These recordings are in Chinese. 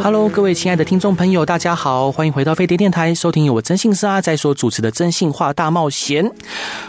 Hello，各位亲爱的听众朋友，大家好，欢迎回到飞碟电台，收听由我征信社阿仔所主持的《征信话大冒险》。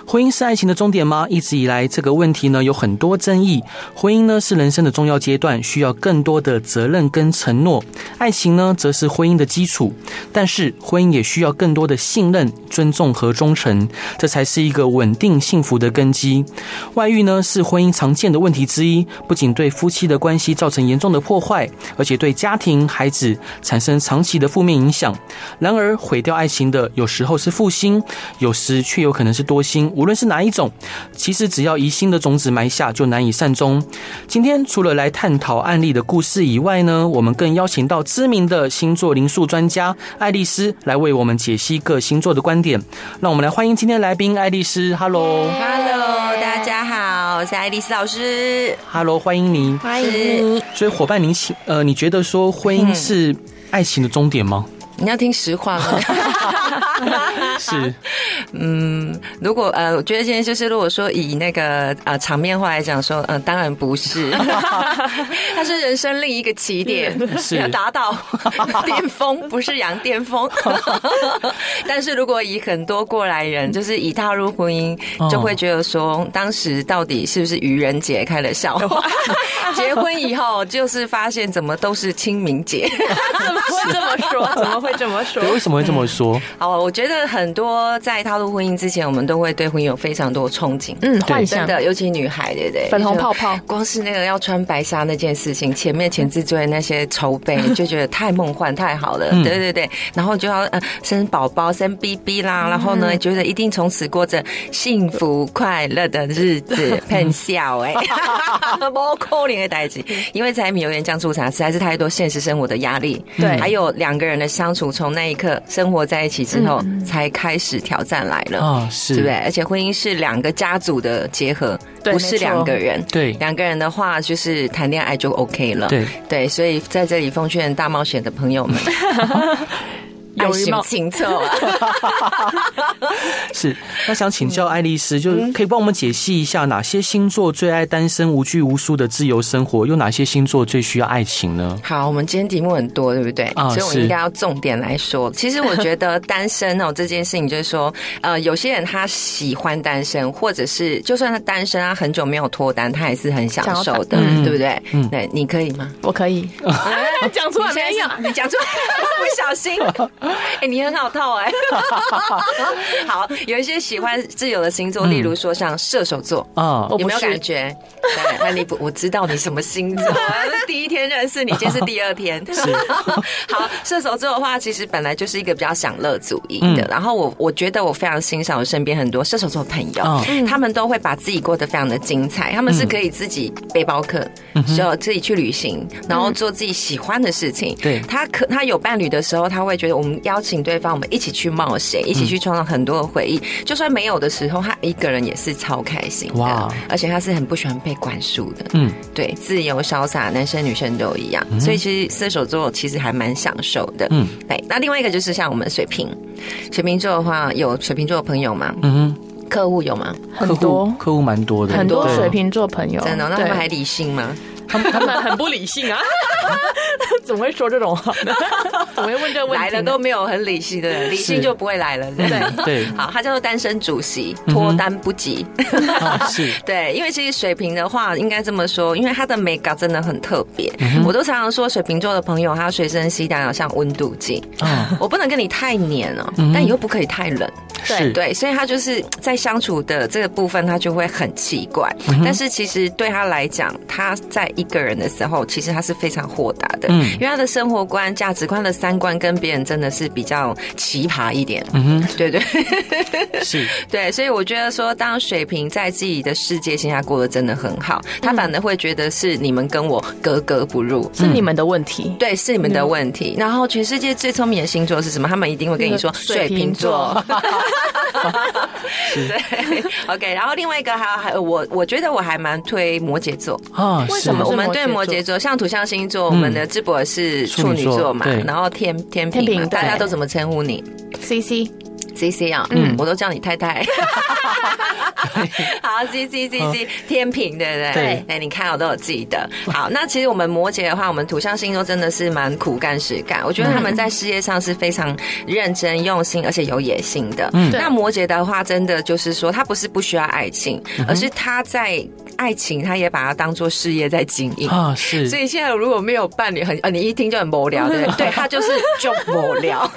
婚姻是爱情的终点吗？一直以来，这个问题呢有很多争议。婚姻呢是人生的重要阶段，需要更多的责任跟承诺；爱情呢则是婚姻的基础。但是，婚姻也需要更多的信任、尊重和忠诚，这才是一个稳定幸福的根基。外遇呢是婚姻常见的问题之一，不仅对夫妻的关系造成严重的破坏，而且对家庭子产生长期的负面影响。然而，毁掉爱情的有时候是负心，有时却有可能是多心。无论是哪一种，其实只要疑心的种子埋下，就难以善终。今天除了来探讨案例的故事以外呢，我们更邀请到知名的星座灵数专家爱丽丝来为我们解析各星座的观点。让我们来欢迎今天来宾爱丽丝。Hello，Hello，大家好，我是爱丽丝老师。Hello，欢迎您，欢迎你。所以伙伴，您请呃，你觉得说婚姻是爱情的终点吗？你要听实话吗？是，嗯，如果呃，我觉得今天就是如果说以那个呃场面话来讲说，嗯、呃，当然不是，它是人生另一个起点，是要达到巅峰，不是羊巅峰。但是如果以很多过来人，就是以踏入婚姻，就会觉得说，当时到底是不是愚人节开了笑话？结婚以后就是发现怎么都是清明节，怎么会这么说？怎么会这么说？为什么会这么说？嗯、好，我觉得很多在踏入婚姻之前，我们都会对婚姻有非常多憧憬，嗯，幻想。的，尤其女孩，对不对？粉红泡泡，光是那个要穿白纱那件事情，前面前置作业那些筹备，就觉得太梦幻、太好了，对对对。然后就要呃生宝宝、生 BB 啦，然后呢，觉得一定从此过着幸福快乐的日子，喷笑哎，不可怜的代志，因为柴米油盐酱醋茶实在是太多现实生活的压力，对，还有两个人的相处，从那一刻生活在一起之后，才开始挑战来了啊，是，对不对？而且婚姻是两个家族的结合，不是两个人。对，两个人的话就是谈恋爱就 OK 了。对对，所以在这里奉劝大冒险的朋友们。爱情清澈 是。那想请教爱丽丝，就是可以帮我们解析一下哪些星座最爱单身无拘无束的自由生活，有哪些星座最需要爱情呢？好，我们今天题目很多，对不对？啊，所以我应该要重点来说。其实我觉得单身哦这件事情，就是说，呃，有些人他喜欢单身，或者是就算他单身，他很久没有脱单，他也是很享受的，对不对？嗯，对，你可以吗？我可以。讲出来没有？你讲出来，不小心。哎、欸，你很好套哎、欸！好，有一些喜欢自由的星座，例如说像射手座啊，有没有感觉？对，那你不，我知道你什么星座，第一天认识你，今天是第二天。是，好，射手座的话，其实本来就是一个比较享乐主义的。然后我我觉得我非常欣赏我身边很多射手座朋友，他们都会把自己过得非常的精彩。他们是可以自己背包客，就自己去旅行，然后做自己喜欢的事情。对，他可他有伴侣的时候，他会觉得我们邀请对方，我们一起去冒险，一起去创造很多的回忆。就算没有的时候，他一个人也是超开心的。哇！而且他是很不喜欢被管束的。嗯，对，自由潇洒，男生女生都一样。所以其实射手座其实还蛮享受的。嗯，对。那另外一个就是像我们水瓶，水瓶座的话，有水瓶座的朋友吗？嗯，客户有吗？很多，客户蛮多的，很多水瓶座朋友。真的？那他们还理性吗？他们他们很不理性啊！怎么会说这种话呢？怎么会问这个问题？来了都没有很理性的人，理性就不会来了，对不对？对。好，他叫做单身主席，脱单不急。是。对，因为其实水瓶的话，应该这么说，因为他的美感真的很特别。我都常常说，水瓶座的朋友，他随身携带好像温度计。我不能跟你太黏了，但又不可以太冷。对对，所以他就是在相处的这个部分，他就会很奇怪。但是其实对他来讲，他在一个人的时候，其实他是非常豁达的，嗯，因为他的生活观、价值观的三观跟别人真的是比较奇葩一点，嗯哼，对对，是，对，所以我觉得说，当水瓶在自己的世界线下过得真的很好，他反而会觉得是你们跟我格格不入，是你们的问题，对，是你们的问题。然后全世界最聪明的星座是什么？他们一定会跟你说水瓶座，对，OK。然后另外一个还还有我我觉得我还蛮推摩羯座啊。为什么？我们对摩羯座，像土象星座，我们的智博是处女座嘛，然后天天平，大家都怎么称呼你？CC。C C 啊，嗯，我都叫你太太。好，C C C C，天平，对不对？对，哎，你看我都有记得。好，那其实我们摩羯的话，我们土象星座真的是蛮苦干实干。我觉得他们在事业上是非常认真用心，而且有野心的。嗯，那摩羯的话，真的就是说，他不是不需要爱情，而是他在爱情，他也把它当做事业在经营啊。是，所以现在如果没有伴侣，很呃，你一听就很无聊，对不对？对，他就是就无聊。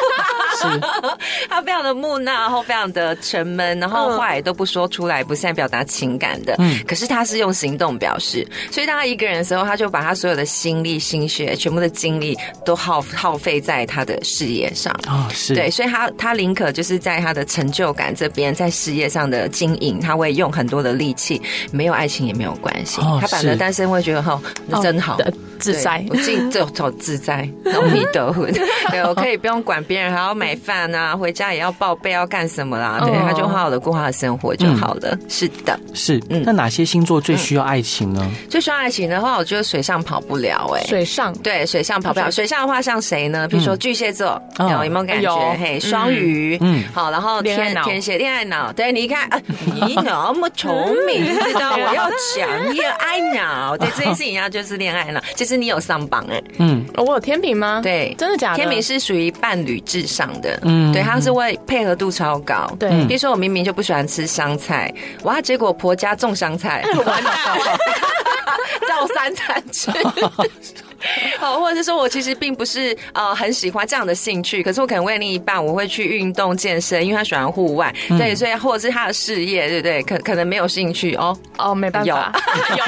是，他非常的木。讷然后非常的沉闷，然后话也都不说出来，不善表达情感的。嗯，可是他是用行动表示，所以当他一个人的时候，他就把他所有的心力、心血、全部的精力都耗耗费在他的事业上。哦，是对，所以他他宁可就是在他的成就感这边，在事业上的经营，他会用很多的力气。没有爱情也没有关系，哦、他反而单身会觉得哈，那真好。哦自在，我进这走自在，容易得婚。对，我可以不用管别人，还要买饭啊，回家也要报备要干什么啦？对，他就好好的过他的生活就好了。是的，是。嗯，那哪些星座最需要爱情呢？最需要爱情的话，我觉得水上跑不了。哎，水上对，水上跑不了。水上的话，像谁呢？比如说巨蟹座，有有没有感觉？嘿，双鱼，嗯，好，然后天天蝎恋爱脑。对，你看，你那么聪明，知道我要讲恋爱脑。对，这件事情要就是恋爱脑，其实。你有上榜哎，嗯，我有天平吗？对，真的假的？天平是属于伴侣至上的，嗯，对，他是为配合度超高，对。比如说我明明就不喜欢吃香菜，哇，结果婆家种香菜，完了，照三餐吃。好，或者是说我其实并不是呃很喜欢这样的兴趣，可是我可能为另一半我会去运动健身，因为他喜欢户外，对，所以或者是他的事业，对不对？可可能没有兴趣哦，哦，没办法，有。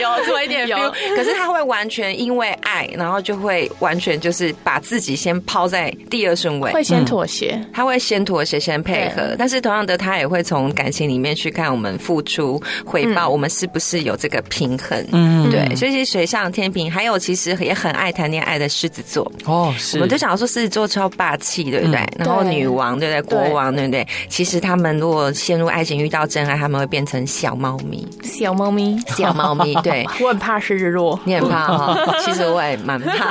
有有做一点有，可是他会完全因为爱，然后就会完全就是把自己先抛在第二顺位，会先妥协，他会先妥协，先配合，但是同样的，他也会从感情里面去看我们付出回报，我们是不是有这个平衡？嗯，对，所以其实水上天秤。还有，其实也很爱谈恋爱的狮子座哦，是，我们就想说狮子座超霸气，对不对？然后女王，对不对？国王，对不对？其实他们如果陷入爱情，遇到真爱，他们会变成小猫咪，小猫咪，小猫咪。对，我很怕狮子座，你很怕哈？其实我也蛮怕，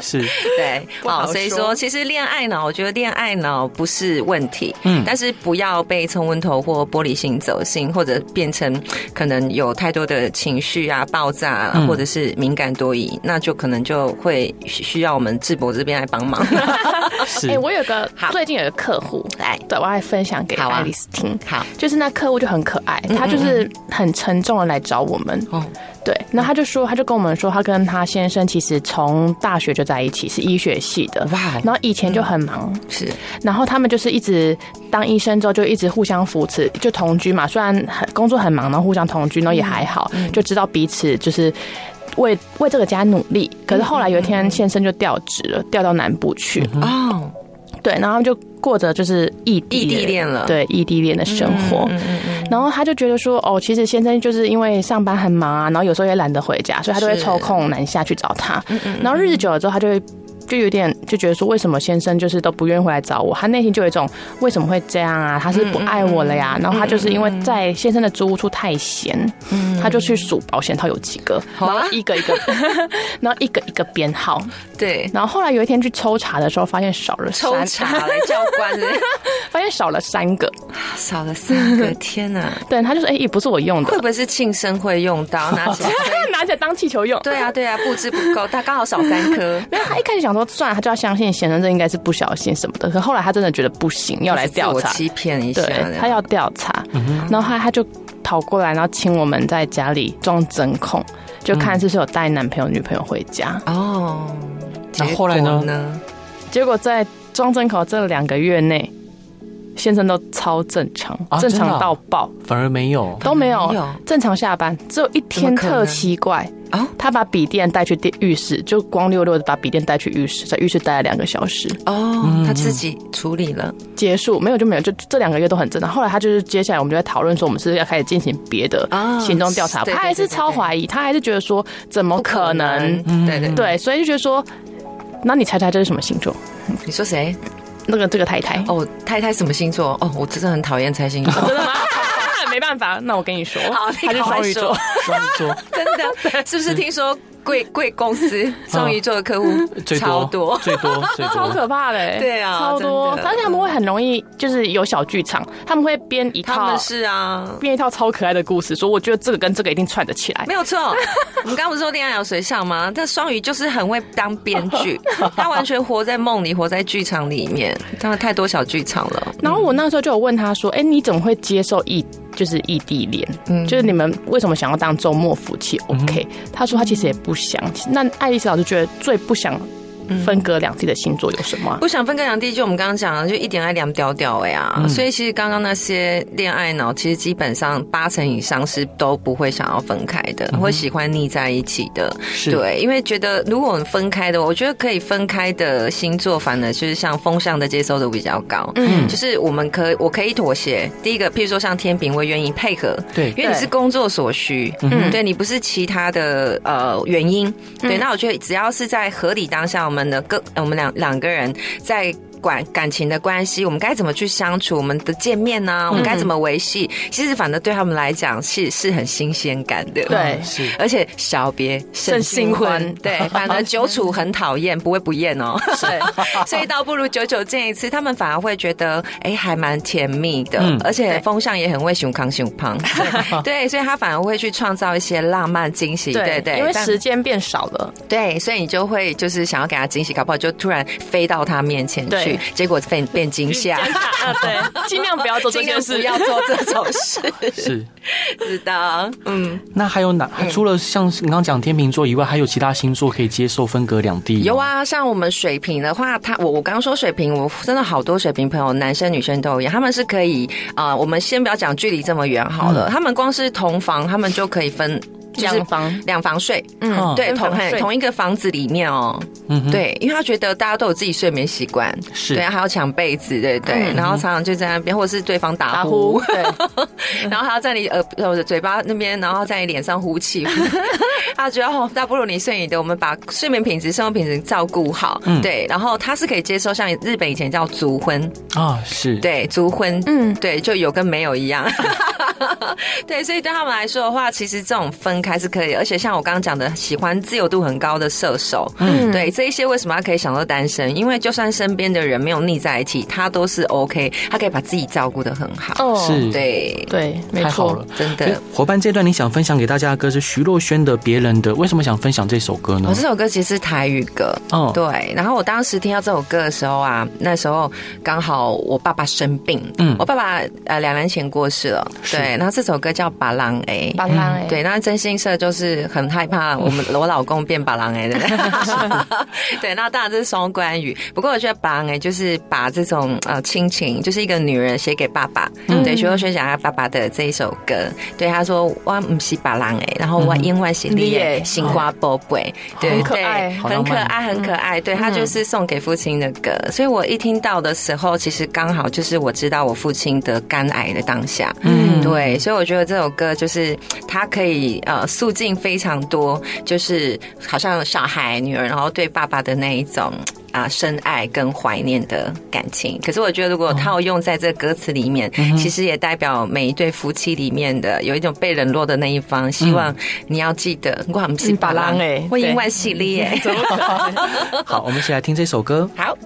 是，对，好，所以说，其实恋爱脑，我觉得恋爱脑不是问题，嗯，但是不要被冲昏头或玻璃心走心，或者变成可能有太多的情绪啊，爆炸。或者是敏感多疑，那就可能就会需要我们智博这边来帮忙。是，哎，我有个最近有个客户来，对，我还分享给爱丽丝听。好，就是那客户就很可爱，他就是很沉重的来找我们。哦，对，那他就说，他就跟我们说，他跟他先生其实从大学就在一起，是医学系的。哇，然后以前就很忙，是，然后他们就是一直当医生之后就一直互相扶持，就同居嘛。虽然很工作很忙，然后互相同居，然后也还好，就知道彼此就是。为为这个家努力，可是后来有一天先生就调职了，调到南部去哦，对，然后就过着就是异地异地恋了，对，异地恋的生活，嗯然后他就觉得说，哦，其实先生就是因为上班很忙啊，然后有时候也懒得回家，所以他就会抽空南下去找他，然后日子久了之后，他就会。就有点就觉得说，为什么先生就是都不愿意回来找我？他内心就有一种为什么会这样啊？他是不爱我了呀？然后他就是因为在先生的租屋处太闲，他就去数保险套有几个，然后一个一个，然后一个一个编号。对，然后后来有一天去抽查的时候，发现少了三。抽查来 教官，发现少了三个，少了三个，天哪！对，他就说：“哎，也不是我用的，会不会是庆生会用到？拿起来拿起来当气球用？对啊，对啊，布置不够，他刚好少三颗。没有，他一开始想。说算了，他就要相信先生，这应该是不小心什么的。可后来他真的觉得不行，要来调查，欺骗一下，对，他要调查，然后他他就跑过来，然后请我们在家里装针孔，就看是不是有带男朋友女朋友回家。哦，那后来呢？结果在装针孔这两个月内，先生都超正常，啊、正常到爆，反而没有，都没有，正常下班，只有一天特奇怪。啊！他把笔电带去电浴室，就光溜溜的把笔电带去浴室，在浴室待了两个小时。哦，他自己处理了，结束没有就没有，就这两个月都很正常。后来他就是接下来我们就在讨论说，我们是不是要开始进行别的行动调查。他还是超怀疑，他还是觉得说怎么可能？对对对，所以就觉得说，那你猜猜这是什么星座？你说谁？那个这个太太哦，太太什么星座？哦，我真的很讨厌猜星座。真的吗？没办法，那我跟你说，好，他是双鱼座，双鱼座，真的，是不是听说？贵 贵公司双鱼座的客户 超多，最多，最多，超可怕的，对啊，超多，而且他们会很容易就是有小剧场，他们会编一套，是啊，编一套超可爱的故事，说我觉得这个跟这个一定串得起来，没有错。我们刚刚不是说恋爱有随上吗？这双鱼就是很会当编剧，他完全活在梦里，活在剧场里面，他们太多小剧场了。然后我那时候就有问他说：“哎，你怎么会接受异？”就是异地恋，嗯，就是你们为什么想要当周末夫妻？OK，他说他其实也不想。那爱丽丝老师觉得最不想。分隔两地的星座有什么？不想分隔两地，就我们刚刚讲的，就一点爱两屌屌哎呀！所以其实刚刚那些恋爱脑，其实基本上八成以上是都不会想要分开的，会喜欢腻在一起的。对，因为觉得如果我们分开的，我觉得可以分开的星座，反而就是像风向的接受度比较高。嗯，就是我们可我可以妥协。第一个，譬如说像天平，我愿意配合。对，因为你是工作所需。嗯，对你不是其他的呃原因。对，那我觉得只要是在合理当下，我们。们的个，我们两两个人在。管感情的关系，我们该怎么去相处？我们的见面呢、啊？我们该怎么维系？其实反正对他们来讲是是很新鲜感的，对，是。而且小别胜新婚，对，反而久处很讨厌，不会不厌哦。对，所以倒不如久久见一次，他们反而会觉得哎，还蛮甜蜜的。而且风向也很会熊康熊胖，对，所以他反而会去创造一些浪漫惊喜，对对，因为时间变少了，对，所以你就会就是想要给他惊喜，搞不好就突然飞到他面前去。结果变变惊吓，对，尽量不要做这件事，不要做这种事。是，知道，嗯。那还有哪？除了像你刚刚讲天秤座以外，还有其他星座可以接受分隔两地？有啊，像我们水瓶的话，他我我刚刚说水瓶，我真的好多水瓶朋友，男生女生都一样，他们是可以啊、呃。我们先不要讲距离这么远好了，嗯、他们光是同房，他们就可以分。两房。两房睡，嗯，对，同同一个房子里面哦，嗯，对，因为他觉得大家都有自己睡眠习惯，是。对，还要抢被子，对对，然后常常就在那边，或者是对方打呼，对，然后还要在你耳或者嘴巴那边，然后在你脸上呼气，他觉得哦，那不如你睡你的，我们把睡眠品质、生活品质照顾好，对，然后他是可以接受，像日本以前叫足婚。啊，是。对足婚，嗯，对，就有跟没有一样，对，所以对他们来说的话，其实这种分。还是可以，而且像我刚刚讲的，喜欢自由度很高的射手，嗯，对，这一些为什么他可以想到单身？因为就算身边的人没有腻在一起，他都是 OK，他可以把自己照顾的很好。哦，是，对对，没错，真的。伙伴，这段你想分享给大家的歌是徐若瑄的《别人的》，为什么想分享这首歌呢？我这首歌其实是台语歌，哦，对。然后我当时听到这首歌的时候啊，那时候刚好我爸爸生病，嗯，我爸爸呃两年前过世了，对。然后这首歌叫《巴郎 A》，巴郎 A，对，那真心。色就是很害怕我们我老公变把郎哎的，对，那当然这是双关语。不过我觉得把郎哎就是把这种呃亲情，就是一个女人写给爸爸，嗯、对，徐若瑄讲他爸爸的这一首歌，对，他说我唔是把郎哎，然后我因为是你的心瓜宝贝，对对，很可爱，很可爱，很可爱，对，他就是送给父亲的歌，所以我一听到的时候，其实刚好就是我知道我父亲得肝癌的当下，嗯，对，所以我觉得这首歌就是他可以呃。诉尽非常多，就是好像小孩女儿，然后对爸爸的那一种啊深爱跟怀念的感情。可是我觉得，如果套用在这歌词里面，嗯、其实也代表每一对夫妻里面的有一种被冷落的那一方。希望你要记得，我们是巴郎哎，我因为系列。好，我们一起来听这首歌。好。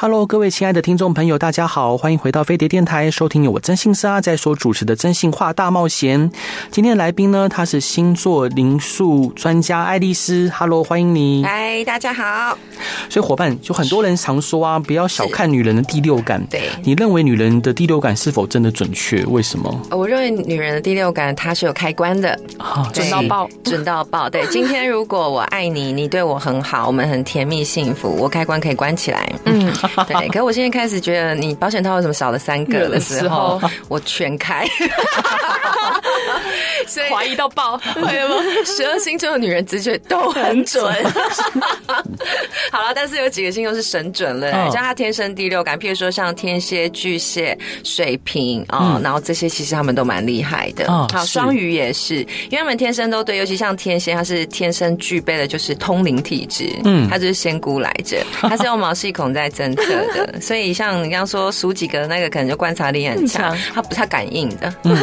Hello，各位亲爱的听众朋友，大家好，欢迎回到飞碟电台，收听由我征信社阿仔所主持的真心话大冒险。今天的来宾呢，他是星座灵数专家爱丽丝。Hello，欢迎你。嗨，大家好。所以伙伴，就很多人常说啊，不要小看女人的第六感。对，你认为女人的第六感是否真的准确？为什么？我认为女人的第六感它是有开关的，准到爆，准到爆。对，今天如果我爱你，你对我很好，我们很甜蜜幸福，我开关可以关起来。嗯。对，可是我现在开始觉得你保险套为什么少了三个的时候，我全开。所以怀疑到爆，会吗？十二星座的女人直觉都很准。好了，但是有几个星座是神准了，像他天生第六感，譬如说像天蝎、巨蟹、水瓶啊，然后这些其实他们都蛮厉害的。好，双鱼也是，因为他们天生都对，尤其像天蝎，他是天生具备的就是通灵体质，嗯，他就是仙姑来着，他是用毛细孔在侦测的，所以像你刚刚说数几个那个，可能就观察力很强，他不太感应的。嗯，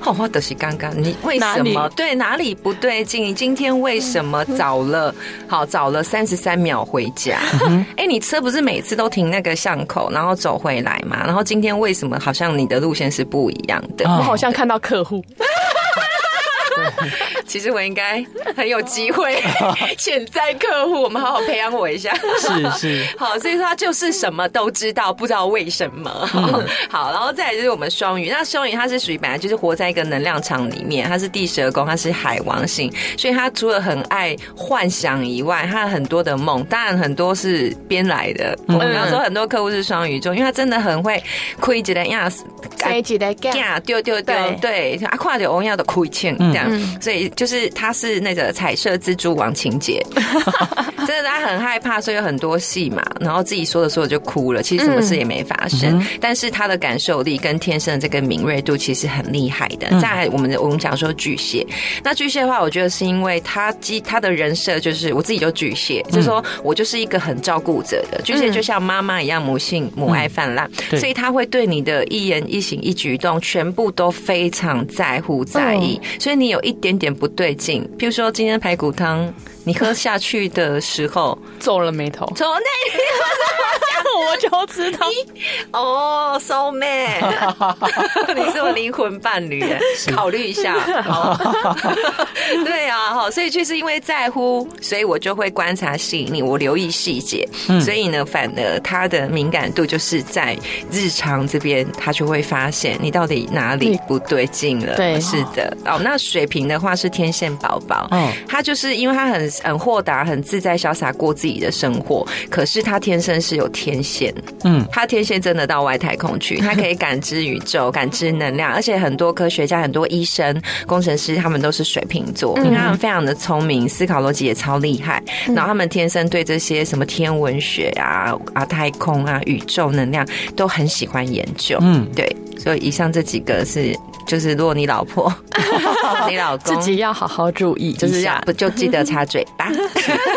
好，我得是刚刚你为什么对哪里不对劲？你今天为什么早了？好，早了三十三秒回家。哎，你车不是每次都停那个巷口，然后走回来吗？然后今天为什么好像你的路线是不一样的？我好像看到客户。其实我应该很有机会，潜在客户，我们好好培养我一下。是是，好，所以说他就是什么都知道，不知道为什么。嗯、好，然后再来就是我们双鱼，那双鱼它是属于本来就是活在一个能量场里面，它是第十二宫，它是海王星，所以它除了很爱幻想以外，它很多的梦，当然很多是编来的。我们要说很多客户是双鱼座，因为他真的很会亏几的样子，亏几的样，丢丢丢，对，啊，跨着欧亚的亏欠这样，嗯、所以。就是他是那个彩色蜘蛛王情节，真的他很害怕，所以有很多戏嘛，然后自己说着说着就哭了，其实什么事也没发生，嗯、但是他的感受力跟天生的这个敏锐度其实很厉害的。嗯、再来我们的我们讲说巨蟹，那巨蟹的话，我觉得是因为他基他的人设就是我自己就巨蟹，嗯、就是说我就是一个很照顾者的。巨蟹，就像妈妈一样母性母爱泛滥，嗯、所以他会对你的一言一行一举一动全部都非常在乎在意，嗯、所以你有一点点。不对劲，譬如说今天排骨汤，你喝下去的时候皱了眉头，从那里 我就知道哦，soul mate，你是我灵魂伴侣，考虑一下。好，对啊，好，所以就是因为在乎，所以我就会观察细腻，我留意细节，所以呢，反而他的敏感度就是在日常这边，他就会发现你到底哪里不对劲了。对，是的。哦，那水瓶的话是天线宝宝，嗯，他就是因为他很。很豁达、很自在、潇洒过自己的生活，可是他天生是有天线，嗯，他天线真的到外太空去，他可以感知宇宙、感知能量，而且很多科学家、很多医生、工程师，他们都是水瓶座，因为他们非常的聪明，思考逻辑也超厉害，然后他们天生对这些什么天文学啊、啊太空啊、宇宙能量都很喜欢研究，嗯，对，所以以上这几个是。就是如果你老婆、你老公自己要好好注意，就是要不就记得擦嘴巴。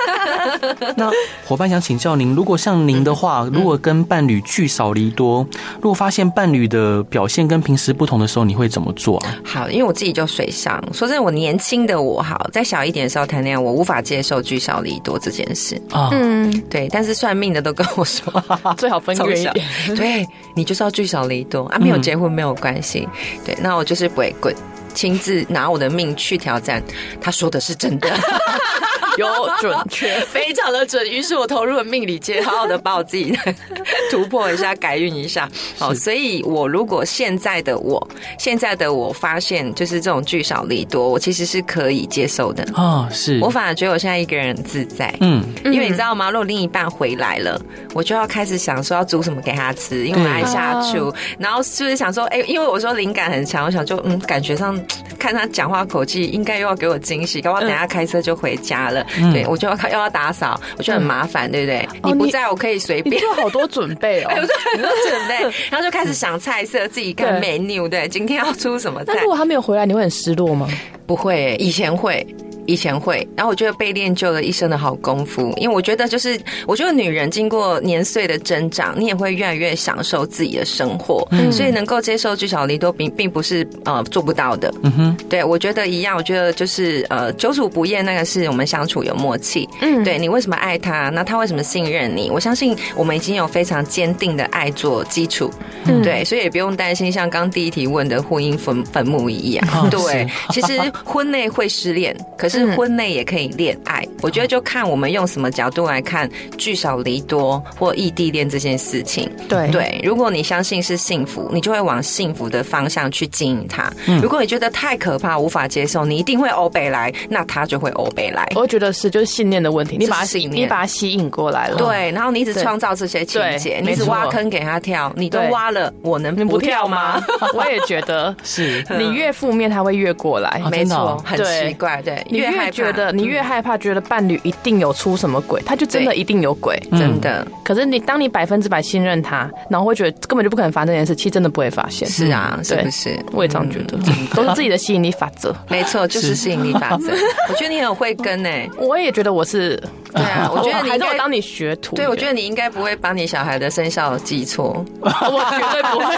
那伙伴想请教您，如果像您的话，如果跟伴侣聚少离多，如果发现伴侣的表现跟平时不同的时候，你会怎么做啊？好，因为我自己就水上，说真的，我年轻的我好，在小一点的时候谈恋爱，我无法接受聚少离多这件事啊。嗯，对，但是算命的都跟我说，最好分远一点。对，你就是要聚少离多啊，没有结婚没有关系。对，那。我就是不会滚，亲自拿我的命去挑战。他说的是真的。有准确，非常的准。于是我投入了命理界，好好的把我自己 突破一下，改运一下。好，所以我如果现在的我，现在的我发现就是这种聚少离多，我其实是可以接受的哦。是我反而觉得我现在一个人很自在。嗯，因为你知道吗？如果另一半回来了，我就要开始想说要煮什么给他吃，因为我爱下厨。然后是不是想说，哎，因为我说灵感很强，我想就嗯，感觉上看他讲话口气，应该又要给我惊喜，搞不好等下开车就回家了。对，我就要又要打扫，我觉得很麻烦，对不对？你不在我可以随便，做好多准备哦，有很多准备，然后就开始想菜色，自己看 menu，对，今天要出什么菜？那如果他没有回来，你会很失落吗？不会，以前会。以前会，然后我觉得被练就了一身的好功夫，因为我觉得就是，我觉得女人经过年岁的增长，你也会越来越享受自己的生活，嗯、所以能够接受聚少离多并并不是呃做不到的。嗯哼，对我觉得一样，我觉得就是呃久处不厌，那个是我们相处有默契。嗯，对你为什么爱他，那他为什么信任你？我相信我们已经有非常坚定的爱做基础。嗯，对，所以也不用担心像刚第一题问的婚姻坟坟墓一样。哦、对，其实婚内会失恋，可是。是婚内也可以恋爱。嗯、我觉得就看我们用什么角度来看聚少离多或异地恋这件事情。对对，如果你相信是幸福，你就会往幸福的方向去经营它。嗯、如果你觉得太可怕，无法接受，你一定会欧北来，那他就会欧北来。我觉得是，就是信念的问题。你把它吸，你把它吸引过来了。对，然后你一直创造这些情节，你一直挖坑给他跳，你都挖了，我能不跳吗？我也觉得 是，你越负面，他会越过来。没错，很奇怪。对，你越觉得你越害怕，觉得伴侣一定有出什么鬼，他就真的一定有鬼，真的。可是你当你百分之百信任他，然后会觉得根本就不可能发生这件事，其实真的不会发现。是啊，是不是？我也这样觉得，都是自己的吸引力法则。没错，就是吸引力法则。我觉得你很会跟诶，我也觉得我是。对啊，我觉得你应该当你学徒。对，我觉得你应该不会把你小孩的生肖记错。我绝对不会。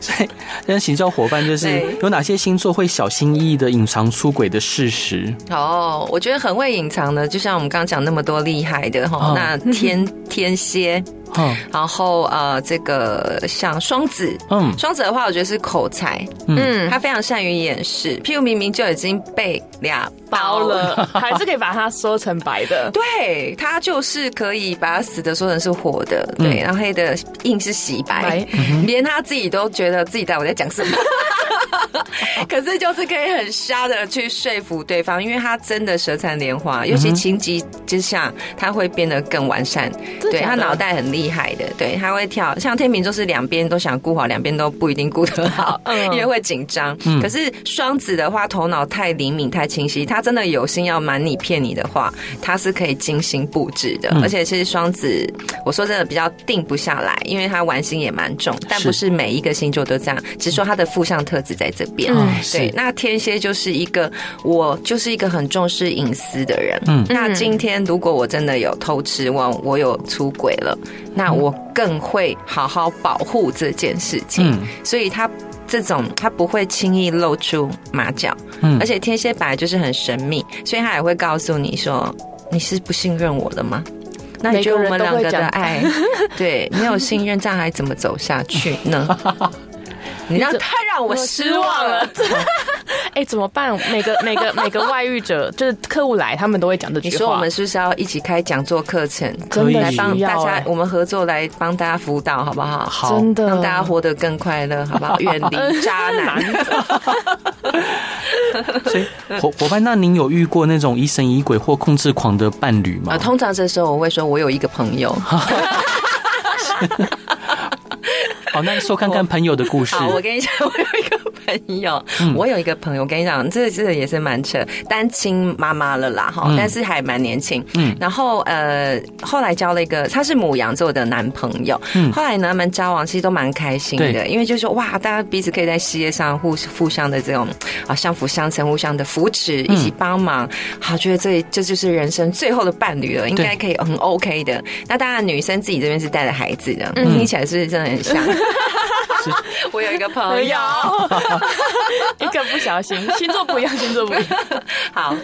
所以，那请教伙伴，就是有哪些星座会小心翼翼的隐藏出轨的事实？哦，我觉得很会隐藏的，就像我们刚刚讲那么多厉害的哈，那天 天蝎。嗯，然后呃，这个像双子，嗯，双子的话，我觉得是口才，嗯，他非常善于掩饰，譬如明明就已经被俩包了，还是可以把它说成白的，对，他就是可以把死的说成是活的，对，然后黑的硬是洗白，连他自己都觉得自己在我在讲什么。可是就是可以很瞎的去说服对方，因为他真的舌灿莲花，尤其情急之下，他会变得更完善。对，他脑袋很厉害的，对，他会跳。像天平座是两边都想顾好，两边都不一定顾得好，因为会紧张。可是双子的话，头脑太灵敏、太清晰，他真的有心要瞒你、骗你的话，他是可以精心布置的。而且其实双子，我说真的比较定不下来，因为他玩心也蛮重，但不是每一个星座都这样，只是说他的负向特质在这边。嗯，对，那天蝎就是一个，我就是一个很重视隐私的人。嗯，那今天如果我真的有偷吃，我我有出轨了，那我更会好好保护这件事情。嗯，所以他这种他不会轻易露出马脚。嗯，而且天蝎本来就是很神秘，所以他也会告诉你说，你是不信任我的吗？那你觉得我们两个的爱，对，没有信任，这样还怎么走下去呢？你让太让我失望了，哎，怎么办？每个 每个每个外遇者，就是客户来，他们都会讲这句话。你说我们是不是要一起开讲座课程，真的来帮大家？我们合作来帮大家辅导，好不好？好，真的让大家活得更快乐，好不好？远离渣男。所以伙伙伴，那您有遇过那种疑神疑鬼或控制狂的伴侣吗？通常这时候我会说，我有一个朋友。好，那说看看朋友的故事。好，我跟你讲，我有一个朋友，嗯、我有一个朋友，我跟你讲，这个这个也是蛮扯，单亲妈妈了啦，哈，嗯、但是还蛮年轻。嗯，然后呃，后来交了一个，他是母羊座的男朋友。嗯，后来呢，他们交往其实都蛮开心的，因为就是说哇，大家彼此可以在事业上互互相的这种啊相辅相成，互相的扶持，一起帮忙。嗯、好，觉得这这就是人生最后的伴侣了，应该可以很 OK 的。那当然，女生自己这边是带着孩子的，嗯、听起来是不是真的很像？是 我有一个朋友，一个不小心，星座不一样，星座不一样。好，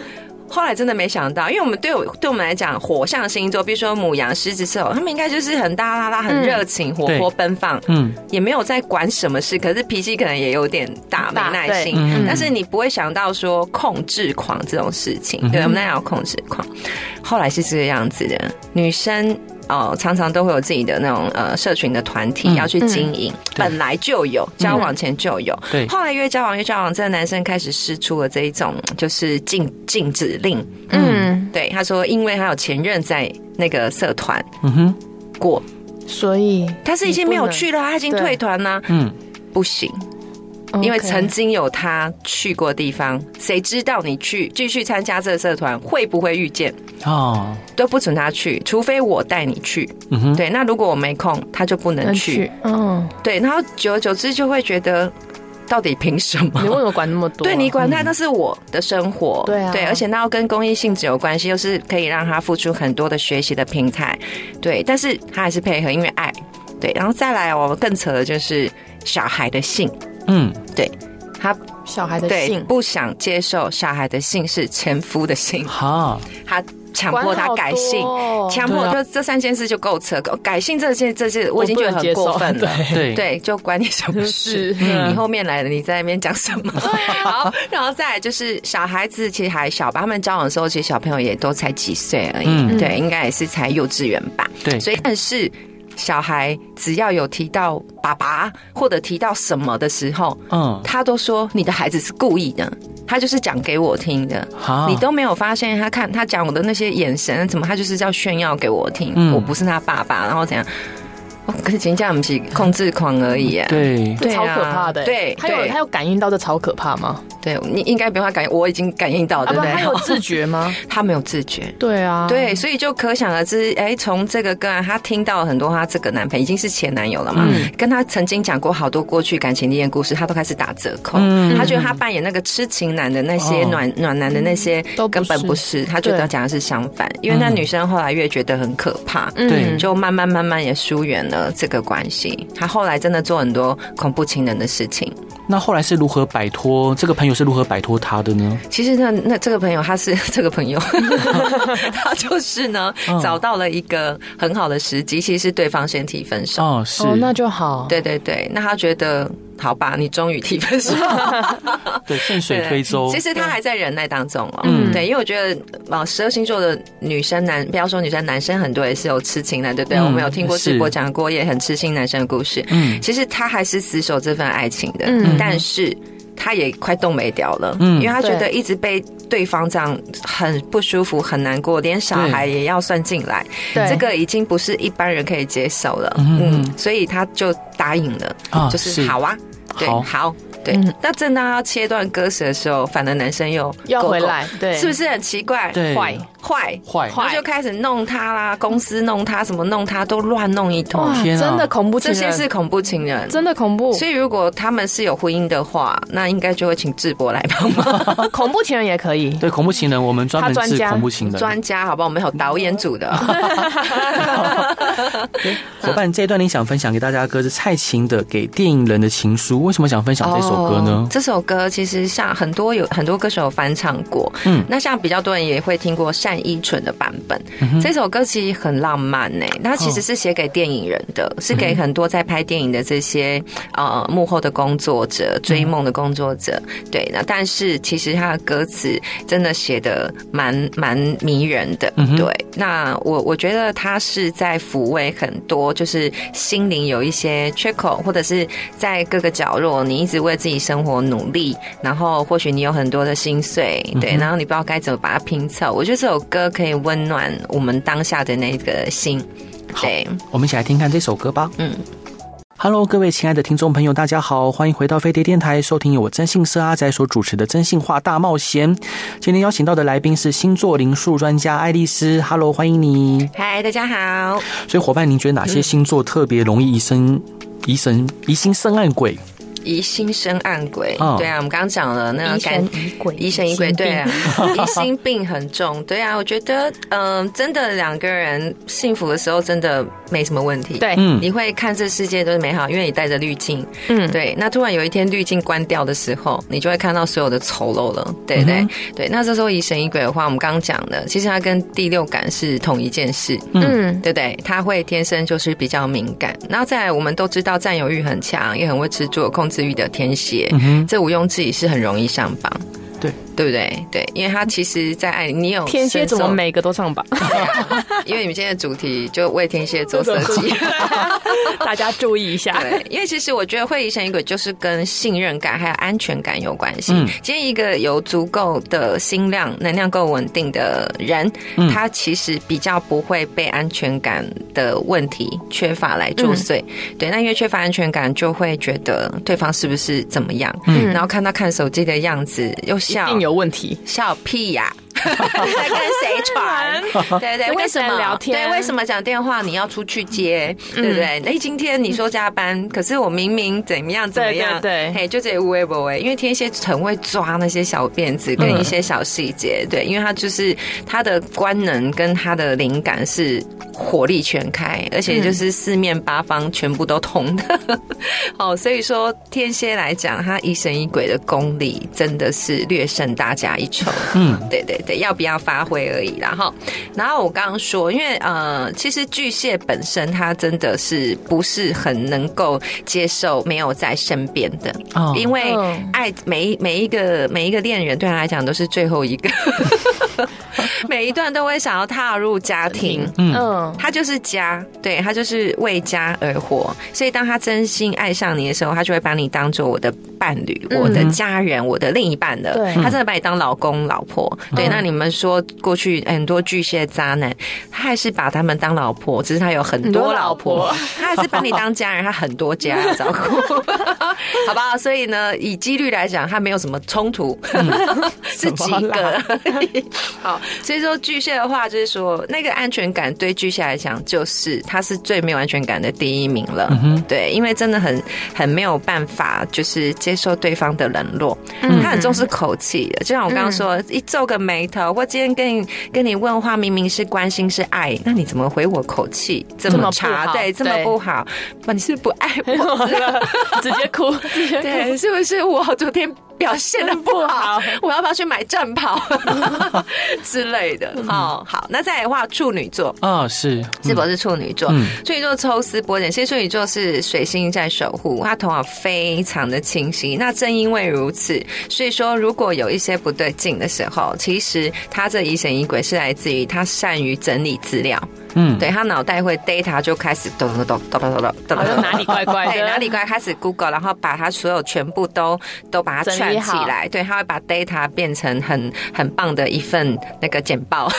后来真的没想到，因为我们对我对我们来讲，火象星座，比如说母羊、狮子、射手，他们应该就是很大啦啦，很热情、嗯、活泼、奔放，嗯，也没有在管什么事，可是脾气可能也有点大，没耐心。嗯、但是你不会想到说控制狂这种事情，对我们那样控制狂。后来是这个样子的，女生。哦，常常都会有自己的那种呃社群的团体要去经营，嗯、本来就有，交往前就有，对。后来越交往越交往，这个男生开始释出了这一种就是禁禁止令，嗯，对，他说，因为他有前任在那个社团，嗯哼，过，所以他是已经没有去了，他已经退团了，嗯，不行。因为曾经有他去过地方，谁知道你去继续参加这个社团会不会遇见？哦，都不准他去，除非我带你去。嗯哼，对。那如果我没空，他就不能去。嗯，对。然后久而久之就会觉得，到底凭什么？你为什么管那么多？对，你管他，那是我的生活。对啊，对。而且那要跟公益性质有关系，又是可以让他付出很多的学习的平台。对，但是他还是配合，因为爱。对，然后再来，我们更扯的就是小孩的性。嗯，对，他小孩的姓不想接受小孩的姓是前夫的姓，哈，他强迫他改姓，强迫就这三件事就够扯。改姓这件这些，我已经觉得很过分了。对对，就管你什么事？你后面来了，你在那边讲什么？好，然后再来就是小孩子其实还小吧，他们交往的时候其实小朋友也都才几岁而已，对，应该也是才幼稚园吧。对，所以但是。小孩只要有提到爸爸或者提到什么的时候，嗯，他都说你的孩子是故意的，他就是讲给我听的，你都没有发现他看他讲我的那些眼神，怎么他就是要炫耀给我听，嗯、我不是他爸爸，然后怎样。可是人家不是控制狂而已啊！对，超可怕的。对，他有他有感应到这超可怕吗？对，你应该不用他感应，我已经感应到，对不对？他有自觉吗？他没有自觉。对啊，对，所以就可想而知，哎，从这个个案，他听到很多他这个男朋友已经是前男友了嘛，跟他曾经讲过好多过去感情历练故事，他都开始打折扣。他觉得他扮演那个痴情男的那些暖暖男的那些都根本不是，他觉得讲的是相反，因为那女生后来越觉得很可怕，对，就慢慢慢慢也疏远了这个关系。他后来真的做很多恐怖情人的事情。那后来是如何摆脱？这个朋友是如何摆脱他的呢？其实那那这个朋友他是这个朋友，他 就是呢找到了一个很好的时机，其实是对方先提分手。哦，是，哦，那就好。对对对，那他觉得。好吧，你终于提分手。对，顺水推舟。其实他还在忍耐当中哦。嗯，对，因为我觉得啊，十二星座的女生男，不要说女生，男生很多也是有痴情的，对不对？我们有听过直播讲过，也很痴心男生的故事。嗯，其实他还是死守这份爱情的，嗯但是他也快冻没掉了。嗯，因为他觉得一直被对方这样很不舒服、很难过，连小孩也要算进来，对这个已经不是一般人可以接受了。嗯，所以他就答应了，就是好啊。对，好，对。那正当要切断割舍的时候，反而男生又又回来，对，是不是很奇怪？对，坏，坏，坏，然后就开始弄他啦，公司弄他，什么弄他，都乱弄一通。天啊，真的恐怖情人，这些是恐怖情人，真的恐怖。所以如果他们是有婚姻的话，那应该就会请智博来帮忙。恐怖情人也可以，对，恐怖情人，我们专门是恐怖情人专家，好不好？我们有导演组的。伙伴，这一段你想分享给大家的歌是蔡琴的《给电影人的情书》，为什么想分享这首歌呢？这首歌其实像很多有很多歌手有翻唱过，嗯，那像比较多人也会听过单依纯的版本。这首歌其实很浪漫呢，它其实是写给电影人的，是给很多在拍电影的这些呃幕后的工作者、追梦的工作者。对，那但是其实它的歌词真的写的蛮蛮迷人的。对，那我我觉得它是在抚慰很多就是心灵有一些缺口，或者是在各个角落你一直为自己生活努力，然后或许你有很多的心碎，对，然后你不知道该怎么把它拼凑。我觉得这首歌可以温暖我们当下的那个心。对，我们一起来听看这首歌吧。嗯，Hello，各位亲爱的听众朋友，大家好，欢迎回到飞碟电台，收听由我真性色阿仔所主持的《真性化大冒险》。今天邀请到的来宾是星座灵数专家爱丽丝，Hello，欢迎你。嗨，大家好。所以伙伴，您觉得哪些星座特别容易疑神疑神疑心生暗鬼？疑心生暗鬼，对啊，我们刚刚讲了那个疑神疑鬼，疑神疑鬼，对啊，疑心病。很重，对啊，我觉得，嗯，真的两个人幸福的时候，真的没什么问题，对，你会看这世界都是美好，因为你带着滤镜，嗯，对，那突然有一天滤镜关掉的时候，你就会看到所有的丑陋了，对不对？对，那这时候疑神疑鬼的话，我们刚刚讲的，其实它跟第六感是同一件事，嗯，对不对？他会天生就是比较敏感，然后再来，我们都知道占有欲很强，也很会吃醋，控制。自愈的天蝎，嗯、这毋庸置疑是很容易上榜。对。对不对？对，因为他其实，在爱里，你有天蝎怎么每个都上榜？因为你们今天的主题就为天蝎做设计，大家注意一下。对，因为其实我觉得会疑神疑鬼就是跟信任感还有安全感有关系。嗯，今天一个有足够的心量、能量够稳定的人，嗯、他其实比较不会被安全感的问题缺乏来作祟。嗯、对，那因为缺乏安全感，就会觉得对方是不是怎么样？嗯，然后看他看手机的样子又笑。有问题，笑屁呀、啊！在跟谁传？对 对，为什么聊天？对，为什么讲电话？你要出去接，对不对？哎，今天你说加班，可是我明明怎么样怎么样？对，嘿，就这无微不微。因为天蝎很会抓那些小辫子跟一些小细节，对，因为他就是他的官能跟他的灵感是火力全开，而且就是四面八方全部都通的。哦，所以说天蝎来讲，他疑神疑鬼的功力真的是略胜大家一筹。嗯，对对对，要不要发挥而已。然后，然后我刚刚说，因为呃，其实巨蟹本身他真的是不是很能够接受没有在身边的，哦，因为爱每一每一个每一个恋人对他来讲都是最后一个。每一段都会想要踏入家庭，嗯，他就是家，对，他就是为家而活，所以当他真心爱上你的时候，他就会把你当做我的伴侣、我的家人、我的另一半的，他真的把你当老公老婆，对。那你们说过去很多巨蟹渣男，他还是把他们当老婆，只是他有很多老婆，他还是把你当家人，他很多家照顾，好不好？所以呢，以几率来讲，他没有什么冲突，是几个，好。所以说巨蟹的话，就是说那个安全感对巨蟹来讲，就是他是最没有安全感的第一名了。嗯、对，因为真的很很没有办法，就是接受对方的冷落。嗯、他很重视口气的，就像我刚刚说，嗯、一皱个眉头，或今天跟你跟你问话，明明是关心是爱，那你怎么回我口气这么差？对，这么不好，那你是不爱我了？直接哭，直接哭 对，是不是我昨天？表现的不好，我要不要去买战袍 之类的？哦，好，那再来的话，处女座啊，是是不是处女座？处女座抽丝剥茧，其实处女座是水星在守护，他头脑非常的清晰。那正因为如此，所以说如果有一些不对劲的时候，其实他这疑神疑鬼是来自于他善于整理资料。嗯，对，他脑袋会 data 就开始咚咚咚咚咚咚。咚，哪里怪怪的，对，哪里怪开始 Google，然后把他所有全部都都把它串起来，对，他会把 data 变成很很棒的一份那个简报，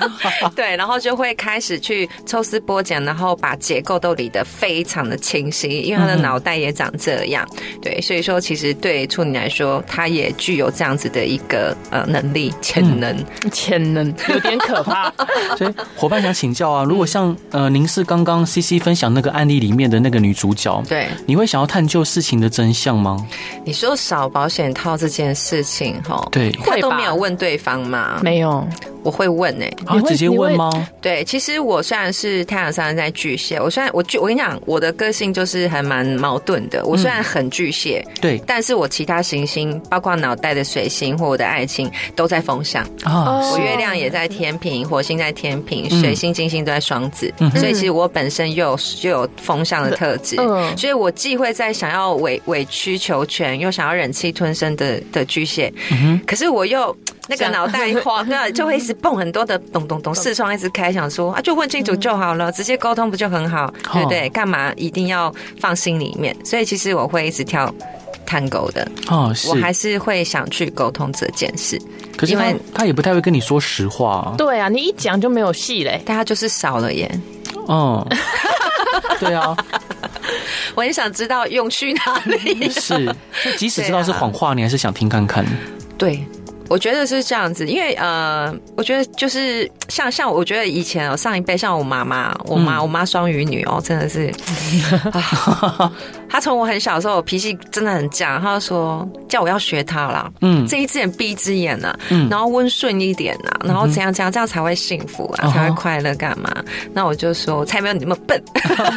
对，然后就会开始去抽丝剥茧，然后把结构都理得非常的清晰，因为他的脑袋也长这样，对，所以说其实对处女来说，他也具有这样子的一个呃能力潜能，潜能有点可怕，所以伙伴想请教啊。啊，如果像呃，您是刚刚 CC 分享那个案例里面的那个女主角，对，你会想要探究事情的真相吗？你说少保险套这件事情，哈，对，他都没有问对方吗？没有。我会问诶、欸，你会直接问吗？对，其实我虽然是太阳上在巨蟹，我虽然我巨，我跟你讲，我的个性就是还蛮矛盾的。我虽然很巨蟹，嗯、对，但是我其他行星，包括脑袋的水星或我的爱情，都在风向啊。我月亮也在天平，火星在天平，水星、金星都在双子，嗯、所以其实我本身又有又有风向的特质。嗯，所以我既会在想要委委曲求全，又想要忍气吞声的的巨蟹，嗯，可是我又。那个脑袋 就会一直蹦很多的咚咚咚，视窗一直开，想说啊，就问清楚就好了，直接沟通不就很好，对不对？干嘛一定要放心里面？所以其实我会一直跳探狗的哦，我还是会想去沟通这件事。可是因为他也不太会跟你说实话。对啊，你一讲就没有戏嘞，但他就是少了耶。哦，对啊，我很想知道用去哪里。是，就即使知道是谎话，你还是想听看看。对。我觉得是这样子，因为呃，我觉得就是像像我觉得以前哦，上一辈像我妈妈，我妈我妈双鱼女哦，真的是，她从我很小的时候，我脾气真的很犟，她就说叫我要学她啦，嗯，睁一只眼闭一只眼呐，嗯，然后温顺一点呐，然后怎样怎样这样才会幸福啊，才会快乐干嘛？那我就说我才没有你那么笨，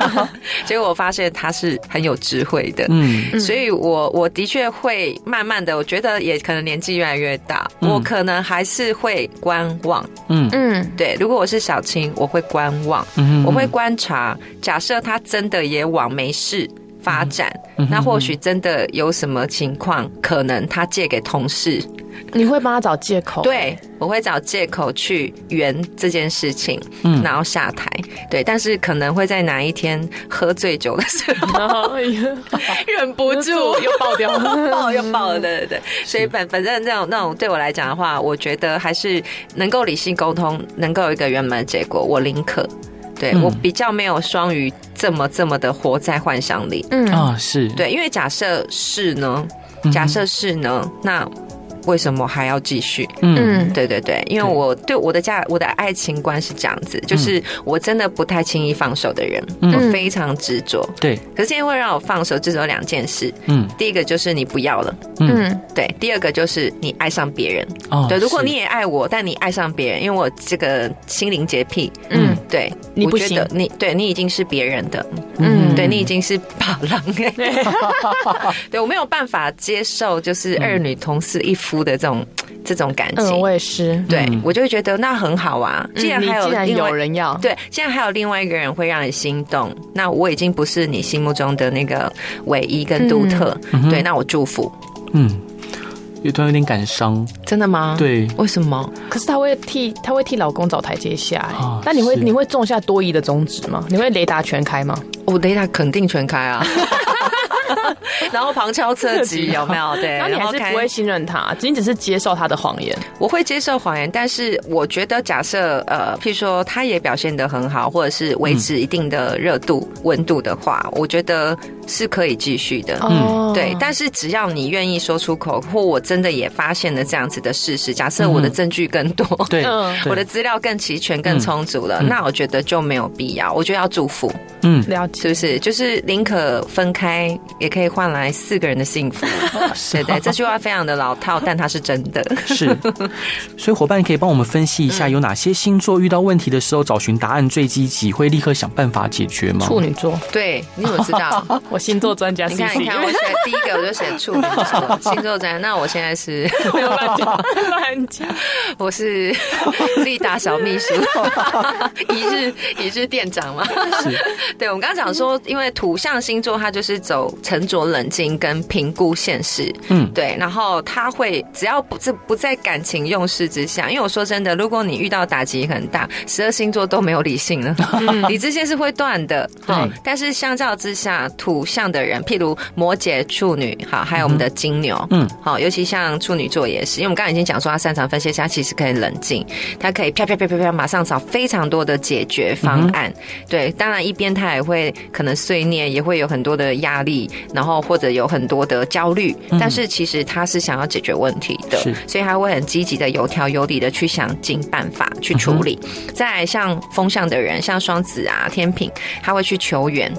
结果我发现她是很有智慧的，嗯，所以我我的确会慢慢的，我觉得也可能年纪越来越大。我可能还是会观望，嗯嗯，对。如果我是小青，我会观望，嗯，我会观察。假设他真的也往没事发展，那或许真的有什么情况，可能他借给同事。你会帮他找借口？对，我会找借口去圆这件事情，嗯，然后下台。对，但是可能会在哪一天喝醉酒的时候，忍不住 又爆掉了，爆又爆了，对对对。所以反反正那种那种对我来讲的话，我觉得还是能够理性沟通，能够有一个圆满的结果，我宁可。对，我比较没有双鱼这么这么的活在幻想里。嗯啊，是对，因为假设是呢，假设是呢，那。为什么还要继续？嗯，对对对，因为我对我的家，我的爱情观是这样子，就是我真的不太轻易放手的人，我非常执着。对，可是现在会让我放手，只有两件事。嗯，第一个就是你不要了。嗯，对，第二个就是你爱上别人。哦，对，如果你也爱我，但你爱上别人，因为我这个心灵洁癖。嗯，对，你不觉得你对你已经是别人的。嗯，对你已经是把郎。对，我没有办法接受，就是二女同室一夫的这种 这种感情。嗯，我也是。对，我就会觉得那很好啊。既然还有既然有人要，对，既然还有另外一个人会让你心动，那我已经不是你心目中的那个唯一跟独特。对，那我祝福。嗯，有突然有点感伤。真的吗？对，为什么？可是他会替他会替老公找台阶下。那你会你会种下多疑的种子吗？你会雷达全开吗？我雷达肯定全开啊。然后旁敲侧击有没有？对，然后你还是不会信任他，仅仅是接受他的谎言。我会接受谎言，但是我觉得，假设呃，譬如说他也表现得很好，或者是维持一定的热度、温度的话，我觉得是可以继续的。嗯，对。但是只要你愿意说出口，或我真的也发现了这样子的事实，假设我的证据更多，对，我的资料更齐全、更充足了，那我觉得就没有必要。我觉得要祝福，嗯，了解，是不是？就是宁可分开，也可以换来四个人的幸福。对对，这句话非常的老套，但它是真的。是，所以伙伴，可以帮我们分析一下，有哪些星座遇到问题的时候找寻答案最积极，会立刻想办法解决吗？处女座。对，你怎么知道？我星座专家。你看，你看，我写第一个我就写处女座星座专家。那我现在是没有乱讲，乱讲。我是丽达小秘书，一日一日店长嘛。是。对，我们刚刚讲说，因为土象星座它就是走沉着冷静跟评估现实。嗯，对。然后他会只要不是不在感情用事之下，因为我说真的，如果你遇到打击很大，十二星座都没有理性了，理智线是会断的。对。但是相较之下，土象的人，譬如摩羯、处女，好，还有我们的金牛，嗯，好，尤其像处女座也是，因为我们刚才已经讲说他擅长分析，他其实可以冷静，他可以啪啪啪啪啪马上找非常多的解决方案。对，当然一边他也会可能碎念，也会有很多的压力，然后或者有很多的焦虑，但是其实他是想要解决问题的，所以他会很积极的、有条有理的去想尽办法去处理。再来像风向的人，像双子啊、天平，他会去求援。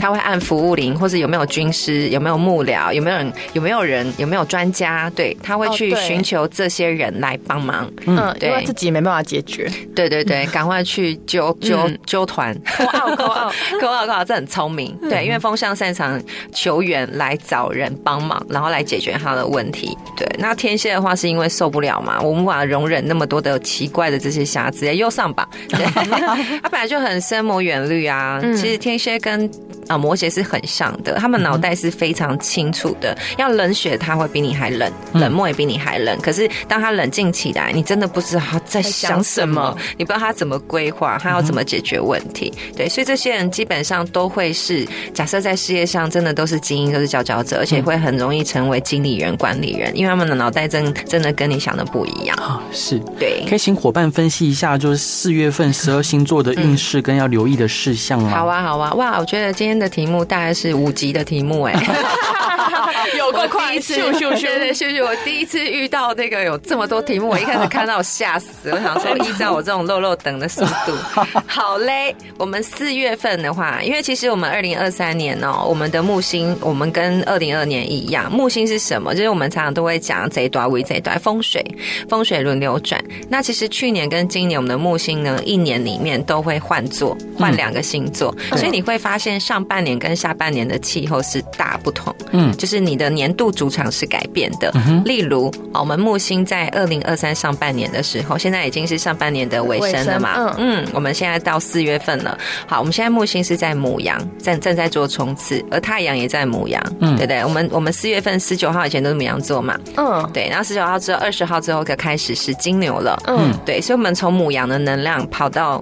他会按服务铃，或者有没有军师，有没有幕僚，有没有人，有没有人，有没有专家？对，他会去寻求这些人来帮忙。嗯，对，因为自己没办法解决。对对对，赶快去揪揪揪团，扣号扣号扣号扣号，这很聪明。对，因为风象擅长求援来找人帮忙，然后来解决他的问题。对，那天蝎的话是因为受不了嘛，我们无法容忍那么多的奇怪的这些瑕疵，又上榜。对，他本来就很深谋远虑啊。其实天蝎跟啊，摩羯是很像的，他们脑袋是非常清楚的。要冷血，他会比你还冷；冷漠也比你还冷。可是当他冷静起来，你真的不知道他在想什么，你不知道他怎么规划，他要怎么解决问题。对，所以这些人基本上都会是，假设在事业上真的都是精英，都是佼佼者，而且会很容易成为经理人、管理人，因为他们的脑袋真真的跟你想的不一样。啊，是对，可以请伙伴分析一下，就是四月份十二星座的运势跟要留意的事项吗？好啊，好啊，哇，我觉得今天的题目大概是五级的题目哎，有过第一次，秀秀秀秀秀，我第一次遇到那个有这么多题目，我一开始 看到我吓死，我想说依照我这种漏漏等的速度，好嘞。我们四月份的话，因为其实我们二零二三年哦，我们的木星，我们跟二零二年一样，木星是什么？就是我们常常都会讲这一段为贼短风水，风水轮流转。那其实去年跟今年我们的木星呢，一年里面都会换座，换两个星座，所以你会发现上半年跟下半年的气候是大不同，嗯，就是你的年度主场是改变的。例如，我们木星在二零二三上半年的时候，现在已经是上半年的尾声了嘛，嗯，我们现在到四月份了。好，我们现在木星是在母羊，正正在做冲刺，而太阳也在母羊，嗯，对不对？我们我们四月份十九号以前都是母羊座嘛，嗯，对，然后十九号之后，二十号之后就开始是金牛了，嗯，对，所以我们从母羊的能量跑到。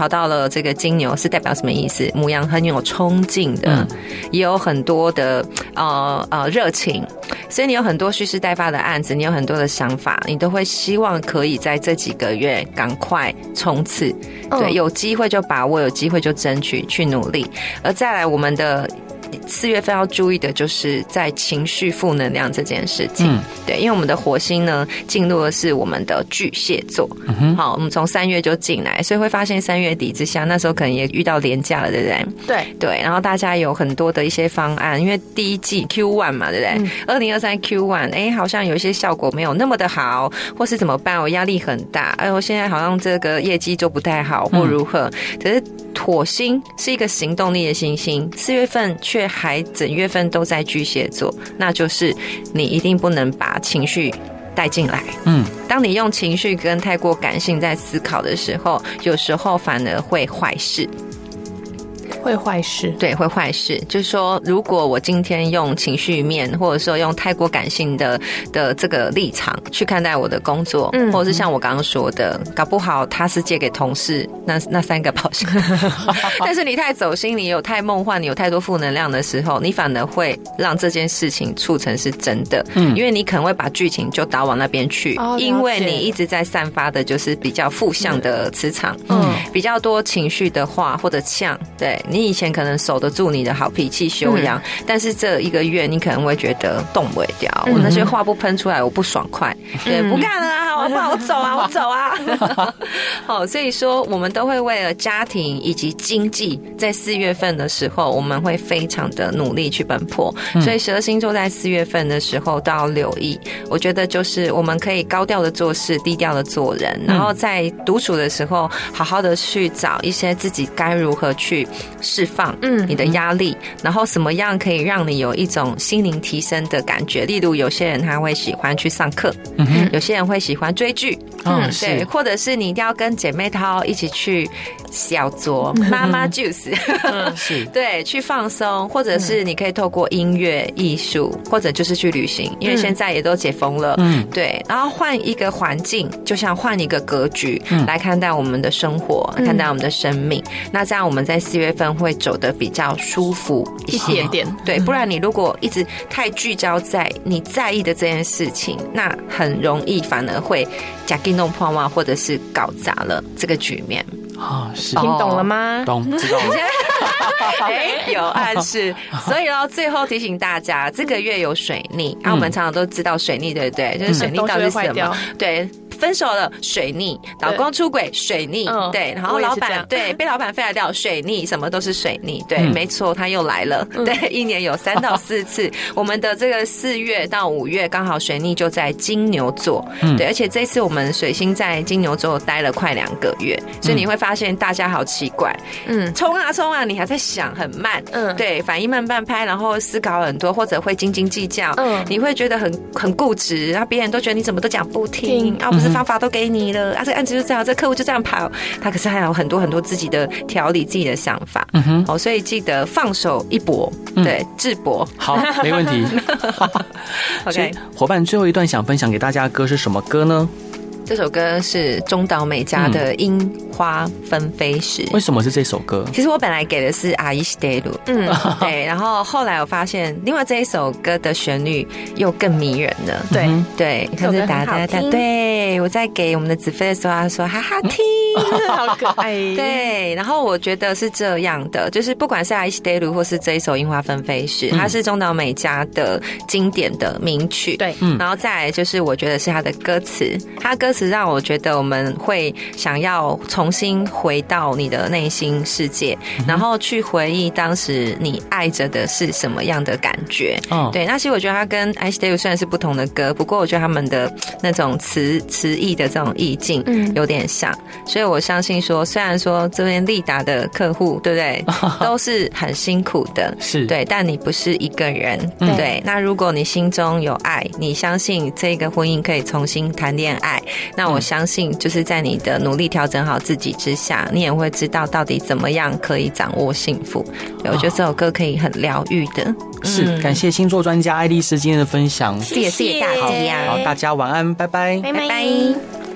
跑到了这个金牛是代表什么意思？母羊很有冲劲的，嗯、也有很多的呃呃热情，所以你有很多蓄势待发的案子，你有很多的想法，你都会希望可以在这几个月赶快冲刺。对，有机会就把握，有机会就争取去努力。而再来，我们的四月份要注意的就是在情绪负能量这件事情。嗯、对，因为我们的火星呢进入的是我们的巨蟹座。嗯、哼好，我们从三月就进来，所以会发现三月底之下，那时候可能也遇到廉价了，对不对？对对，然后大家有很多的一些方案，因为第一季 Q one 嘛，对不对？二零二三 Q one，哎，好像有一些效果没有那么的好，或是怎么办？我压力很大，哎，我现在好像这个业绩做不太好，或如何？可是火星是一个行动力的星星，四月份却还整月份都在巨蟹座，那就是你一定不能把情绪带进来。嗯，当你用情绪跟太过感性在思考的时候，有时候反而会坏事。会坏事，对，会坏事。就是说，如果我今天用情绪面，或者说用太过感性的的这个立场去看待我的工作，嗯，或者是像我刚刚说的，搞不好他是借给同事那那三个保险，但是你太走心，你有太梦幻，你有太多负能量的时候，你反而会让这件事情促成是真的，嗯，因为你可能会把剧情就导往那边去，哦，因为你一直在散发的就是比较负向的磁场，嗯，比较多情绪的话或者呛，对。你以前可能守得住你的好脾气修养，嗯、但是这一个月你可能会觉得动不掉，嗯、我那些话不喷出来，我不爽快，对，不干了啊，我不好，我走啊，我走啊。好，所以说我们都会为了家庭以及经济，在四月份的时候，我们会非常的努力去奔波。所以十二星座在四月份的时候都要留意。我觉得就是我们可以高调的做事，低调的做人，然后在独处的时候，好好的去找一些自己该如何去。释放，嗯，你的压力，嗯、然后什么样可以让你有一种心灵提升的感觉？例如，有些人他会喜欢去上课，嗯哼，有些人会喜欢追剧，嗯，对，或者是你一定要跟姐妹淘一起去。小酌妈妈 juice，是。对，去放松，或者是你可以透过音乐、艺术，或者就是去旅行，因为现在也都解封了，嗯，对，然后换一个环境，就像换一个格局来看待我们的生活，看待我们的生命。那这样我们在四月份会走得比较舒服一些点，对，不然你如果一直太聚焦在你在意的这件事情，那很容易反而会假定弄破坏，或者是搞砸了这个局面。啊，是听懂了吗？懂，知道了。哎，有暗示，所以呢，最后提醒大家，这个月有水逆，啊，我们常常都知道水逆，对不对？就是水逆到底是什么？对。分手了，水逆；老公出轨，水逆。对，然后老板对被老板废了掉，水逆，什么都是水逆。对，没错，他又来了。对，一年有三到四次。我们的这个四月到五月刚好水逆就在金牛座。对，而且这次我们水星在金牛座待了快两个月，所以你会发现大家好奇怪。嗯，冲啊冲啊，你还在想很慢。嗯，对，反应慢半拍，然后思考很多，或者会斤斤计较。嗯，你会觉得很很固执，然后别人都觉得你怎么都讲不听，啊不是。方法都给你了啊！这个案子就这样，这个客户就这样跑，他可是还有很多很多自己的调理、自己的想法。嗯哼，哦，所以记得放手一搏，对，智搏。好，没问题。OK，伙伴，最后一段想分享给大家的歌是什么歌呢？这首歌是中岛美嘉的《樱花纷飞时》。为什么是这首歌？其实我本来给的是《爱してる》，嗯，对。然后后来我发现，另外这一首歌的旋律又更迷人了。对对，你看这哒哒哒。对，我在给我们的子飞的时候，他说哈哈听，好可爱。对，然后我觉得是这样的，就是不管是《爱してる》或是这一首《樱花纷飞时》，它是中岛美嘉的经典的名曲。对，嗯。然后再来就是，我觉得是他的歌词，他歌词。 是让我觉得我们会想要重新回到你的内心世界，然后去回忆当时你爱着的是什么样的感觉。哦，对，那其实我觉得它跟《I Stay》虽然是不同的歌，不过我觉得他们的那种词词意的这种意境嗯有点像，所以我相信说，虽然说这边利达的客户对不对，都是很辛苦的，是对，但你不是一个人，对。那如果你心中有爱，你相信这个婚姻可以重新谈恋爱。那我相信，就是在你的努力调整好自己之下，你也会知道到底怎么样可以掌握幸福。对，我觉得这首歌可以很疗愈的。是，感谢星座专家爱丽丝今天的分享，谢谢大家，好，大家晚安，拜拜，拜拜。